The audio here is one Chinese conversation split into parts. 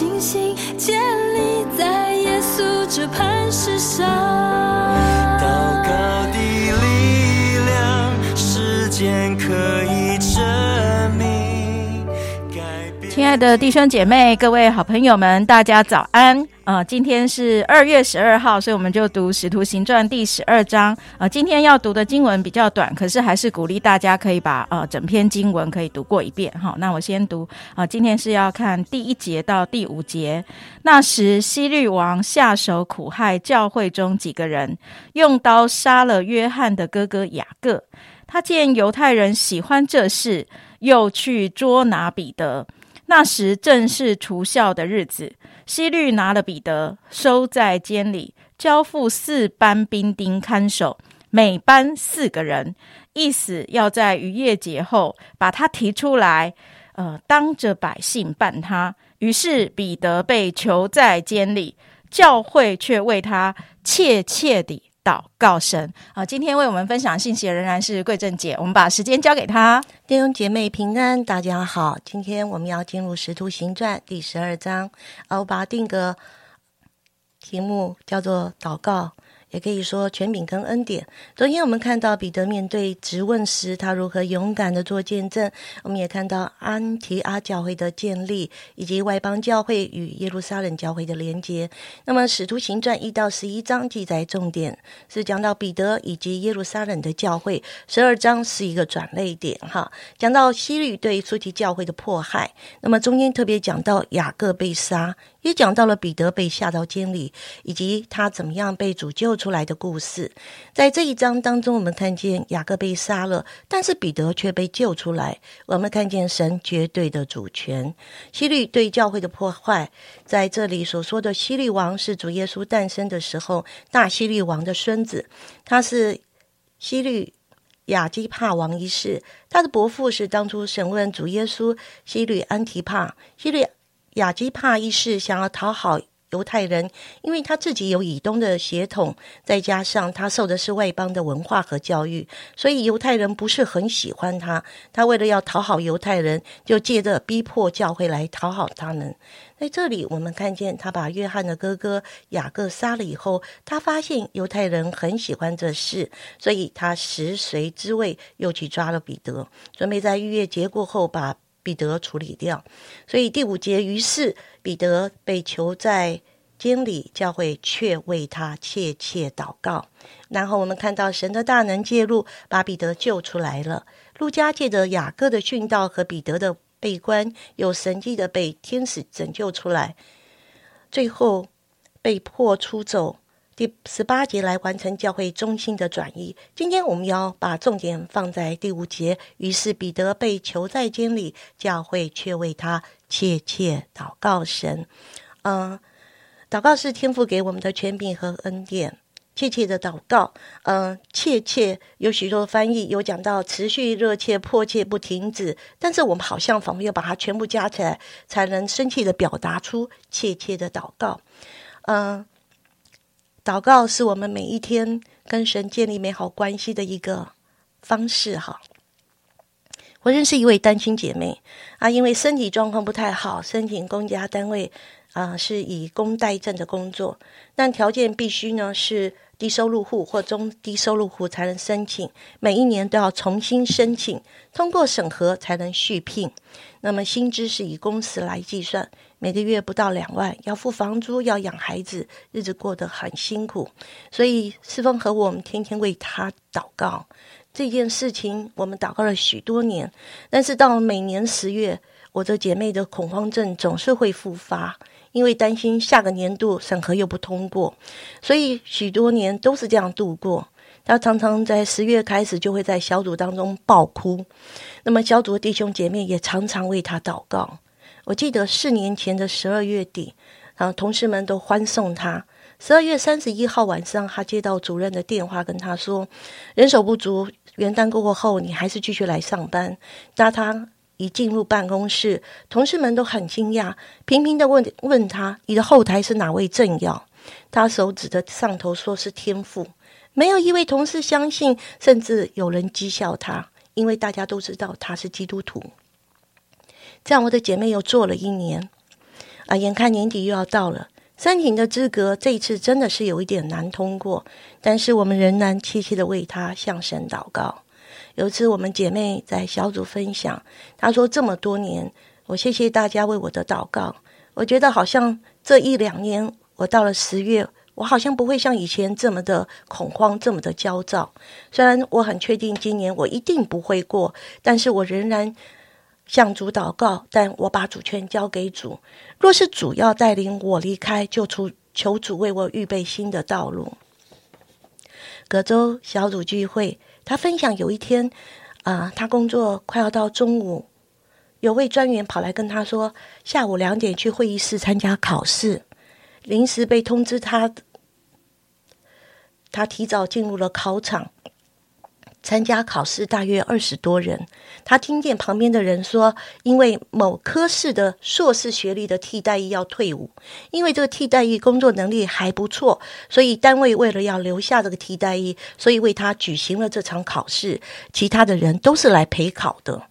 星星亲爱的弟兄姐妹、各位好朋友们，大家早安！呃，今天是二月十二号，所以我们就读《使徒行传》第十二章。呃，今天要读的经文比较短，可是还是鼓励大家可以把呃整篇经文可以读过一遍。好，那我先读啊，今天是要看第一节到第五节。那时，希律王下手苦害教会中几个人，用刀杀了约翰的哥哥雅各。他见犹太人喜欢这事，又去捉拿彼得。那时正是除孝的日子，希律拿了彼得，收在监里，交付四班兵丁看守，每班四个人，意思要在逾越节后把他提出来，呃，当着百姓办他。于是彼得被囚在监里，教会却为他切切地。祷告神啊！今天为我们分享信息的仍然是桂正姐，我们把时间交给她。弟兄姐妹平安，大家好。今天我们要进入《使徒行传》第十二章，啊，我把它定个题目叫做祷告。也可以说权柄跟恩典。昨天我们看到彼得面对质问时，他如何勇敢的做见证；我们也看到安提阿教会的建立，以及外邦教会与耶路撒冷教会的连接。那么《使徒行传》一到十一章记载重点是讲到彼得以及耶路撒冷的教会，十二章是一个转类点，哈，讲到西律对初期教会的迫害。那么中间特别讲到雅各被杀。也讲到了彼得被下到监里，以及他怎么样被主救出来的故事。在这一章当中，我们看见雅各被杀了，但是彼得却被救出来。我们看见神绝对的主权。希律对教会的破坏，在这里所说的希律王是主耶稣诞生的时候大希律王的孙子，他是希律亚基帕王一世，他的伯父是当初审问主耶稣希律安提帕，希律。亚基帕一世想要讨好犹太人，因为他自己有以东的血统，再加上他受的是外邦的文化和教育，所以犹太人不是很喜欢他。他为了要讨好犹太人，就借着逼迫教会来讨好他们。在这里，我们看见他把约翰的哥哥雅各杀了以后，他发现犹太人很喜欢这事，所以他食髓知味，又去抓了彼得，准备在逾越节过后把。彼得处理掉，所以第五节，于是彼得被囚在监里，教会却为他切切祷告。然后我们看到神的大能介入，把彼得救出来了。路加借着雅各的殉道和彼得的被关，有神迹的被天使拯救出来，最后被迫出走。第十八节来完成教会中心的转移。今天我们要把重点放在第五节。于是彼得被囚在监里，教会却为他切切祷告神。嗯，祷告是天父给我们的权柄和恩典。切切的祷告，嗯，切切有许多翻译有讲到持续、热切、迫切、不停止。但是我们好像仿佛要把它全部加起来，才能生气的表达出切切的祷告。嗯。祷告是我们每一天跟神建立美好关系的一个方式。哈，我认识一位单亲姐妹啊，因为身体状况不太好，申请公家单位啊是以工代证的工作，但条件必须呢是。低收入户或中低收入户才能申请，每一年都要重新申请，通过审核才能续聘。那么薪资是以工时来计算，每个月不到两万，要付房租，要养孩子，日子过得很辛苦。所以四峰和我们天天为他祷告这件事情，我们祷告了许多年。但是到每年十月，我的姐妹的恐慌症总是会复发。因为担心下个年度审核又不通过，所以许多年都是这样度过。他常常在十月开始就会在小组当中爆哭，那么小组弟兄姐妹也常常为他祷告。我记得四年前的十二月底，啊，同事们都欢送他。十二月三十一号晚上，他接到主任的电话，跟他说人手不足，元旦过后，你还是继续来上班。那他。一进入办公室，同事们都很惊讶，频频的问问他：“你的后台是哪位政要？”他手指着上头，说是天父。没有一位同事相信，甚至有人讥笑他，因为大家都知道他是基督徒。这样，我的姐妹又做了一年，啊，眼看年底又要到了，申请的资格这一次真的是有一点难通过，但是我们仍然切切的为他向神祷告。有一次，我们姐妹在小组分享，她说：“这么多年，我谢谢大家为我的祷告。我觉得好像这一两年，我到了十月，我好像不会像以前这么的恐慌，这么的焦躁。虽然我很确定今年我一定不会过，但是我仍然向主祷告。但我把主权交给主。若是主要带领我离开，就出求主为我预备新的道路。隔周小组聚会，他分享有一天啊，他工作快要到中午。有位专员跑来跟他说：“下午两点去会议室参加考试。”临时被通知他，他提早进入了考场参加考试。大约二十多人，他听见旁边的人说：“因为某科室的硕士学历的替代役要退伍，因为这个替代役工作能力还不错，所以单位为了要留下这个替代役，所以为他举行了这场考试。其他的人都是来陪考的。”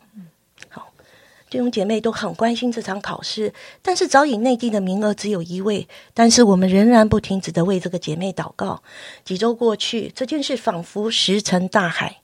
弟兄姐妹都很关心这场考试，但是早已内定的名额只有一位，但是我们仍然不停止的为这个姐妹祷告。几周过去，这件事仿佛石沉大海。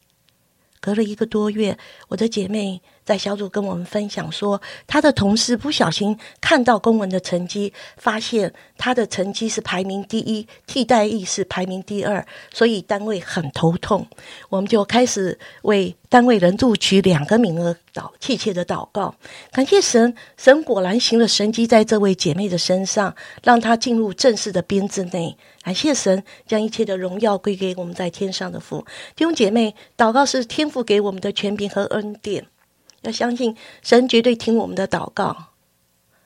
隔了一个多月，我的姐妹。在小组跟我们分享说，他的同事不小心看到公文的成绩，发现他的成绩是排名第一，替代役是排名第二，所以单位很头痛。我们就开始为单位人录取两个名额祷切切的祷告，感谢神，神果然行了神迹在这位姐妹的身上，让她进入正式的编制内。感谢神，将一切的荣耀归给我们在天上的父。弟兄姐妹，祷告是天父给我们的权柄和恩典。要相信神绝对听我们的祷告。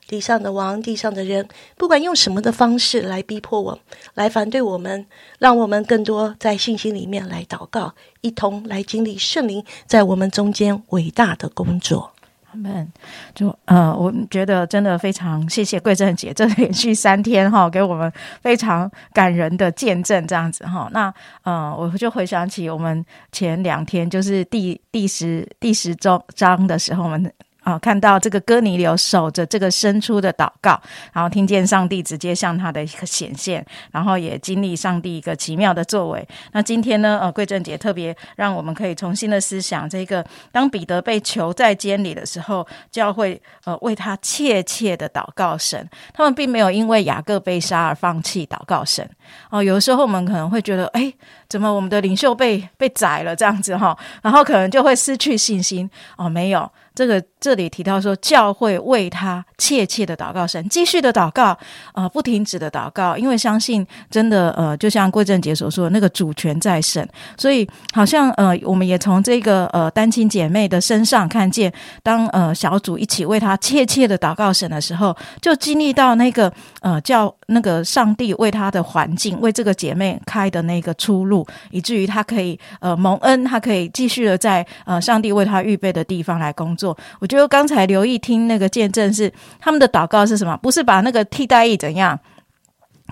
地上的王，地上的人，不管用什么的方式来逼迫我，来反对我们，让我们更多在信心里面来祷告，一同来经历圣灵在我们中间伟大的工作。他们就呃，我觉得真的非常谢谢桂正姐，这连续三天哈，给我们非常感人的见证，这样子哈。那呃，我就回想起我们前两天，就是第第十第十周章的时候，我们。啊，看到这个哥尼流守着这个伸出的祷告，然后听见上帝直接向他的一个显现，然后也经历上帝一个奇妙的作为。那今天呢，呃，桂正姐特别让我们可以重新的思想这个：当彼得被囚在监里的时候，教会呃为他切切的祷告神。他们并没有因为雅各被杀而放弃祷告神。哦，有时候我们可能会觉得，哎，怎么我们的领袖被被宰了这样子哈，然后可能就会失去信心。哦，没有。这个这里提到说，教会为他切切的祷告，神继续的祷告，呃，不停止的祷告，因为相信真的，呃，就像郭正杰所说，那个主权在神，所以好像呃，我们也从这个呃单亲姐妹的身上看见，当呃小组一起为他切切的祷告神的时候，就经历到那个呃叫那个上帝为他的环境，为这个姐妹开的那个出路，以至于他可以呃蒙恩，他可以继续的在呃上帝为他预备的地方来工作。我觉得刚才刘毅听那个见证是他们的祷告是什么？不是把那个替代役怎样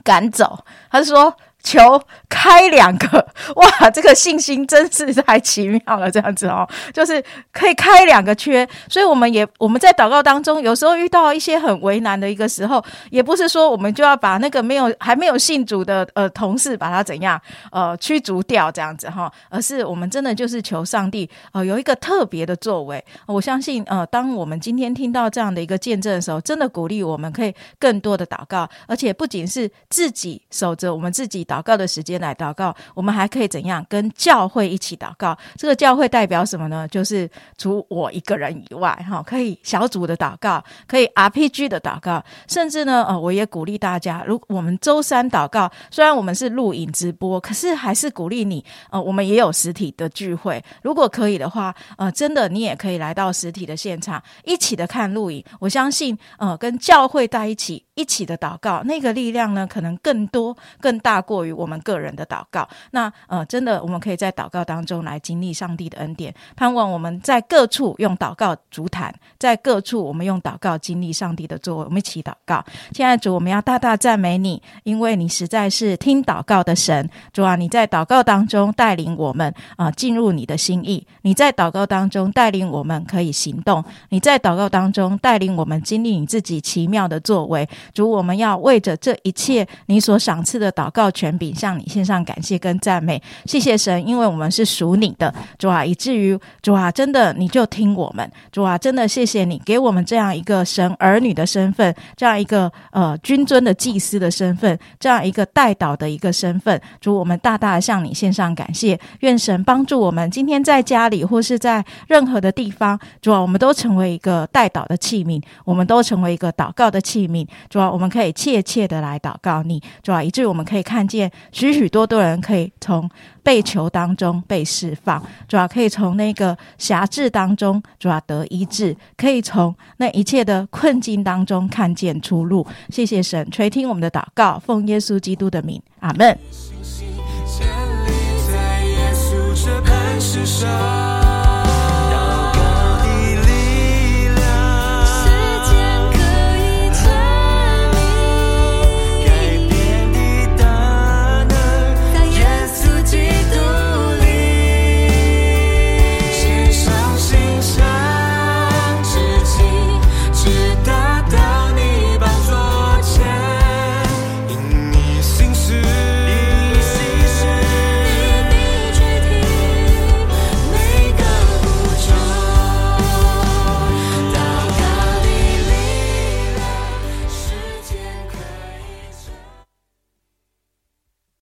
赶走，他是说。求开两个哇！这个信心真是太奇妙了，这样子哦，就是可以开两个缺。所以我们也我们在祷告当中，有时候遇到一些很为难的一个时候，也不是说我们就要把那个没有还没有信主的呃同事把他怎样呃驱逐掉这样子哈，而是我们真的就是求上帝呃有一个特别的作为。我相信呃，当我们今天听到这样的一个见证的时候，真的鼓励我们可以更多的祷告，而且不仅是自己守着我们自己祷。祷告的时间来祷告，我们还可以怎样跟教会一起祷告？这个教会代表什么呢？就是除我一个人以外，哈，可以小组的祷告，可以 RPG 的祷告，甚至呢，呃，我也鼓励大家，如我们周三祷告，虽然我们是录影直播，可是还是鼓励你，呃，我们也有实体的聚会，如果可以的话，呃，真的你也可以来到实体的现场，一起的看录影。我相信，呃，跟教会在一起一起的祷告，那个力量呢，可能更多、更大过过。于我们个人的祷告，那呃，真的，我们可以在祷告当中来经历上帝的恩典，盼望我们在各处用祷告主坛，在各处我们用祷告经历上帝的作为。我们一起祷告，亲爱的主，我们要大大赞美你，因为你实在是听祷告的神。主啊，你在祷告当中带领我们啊，进入你的心意；你在祷告当中带领我们可以行动；你在祷告当中带领我们经历你自己奇妙的作为。主，我们要为着这一切你所赏赐的祷告权。权柄，向你献上感谢跟赞美。谢谢神，因为我们是属你的，主啊，以至于主啊，真的你就听我们，主啊，真的谢谢你给我们这样一个神儿女的身份，这样一个呃君尊的祭司的身份，这样一个代祷的一个身份。主，我们大大的向你献上感谢，愿神帮助我们，今天在家里或是在任何的地方，主啊，我们都成为一个代祷的器皿，我们都成为一个祷告的器皿。主啊，我们可以切切的来祷告你，主啊，以至于我们可以看见许许多多人可以从被囚当中被释放，主要，可以从那个辖制当中，主要得医治，可以从那一切的困境当中看见出路。谢谢神垂听我们的祷告，奉耶稣基督的名，阿门。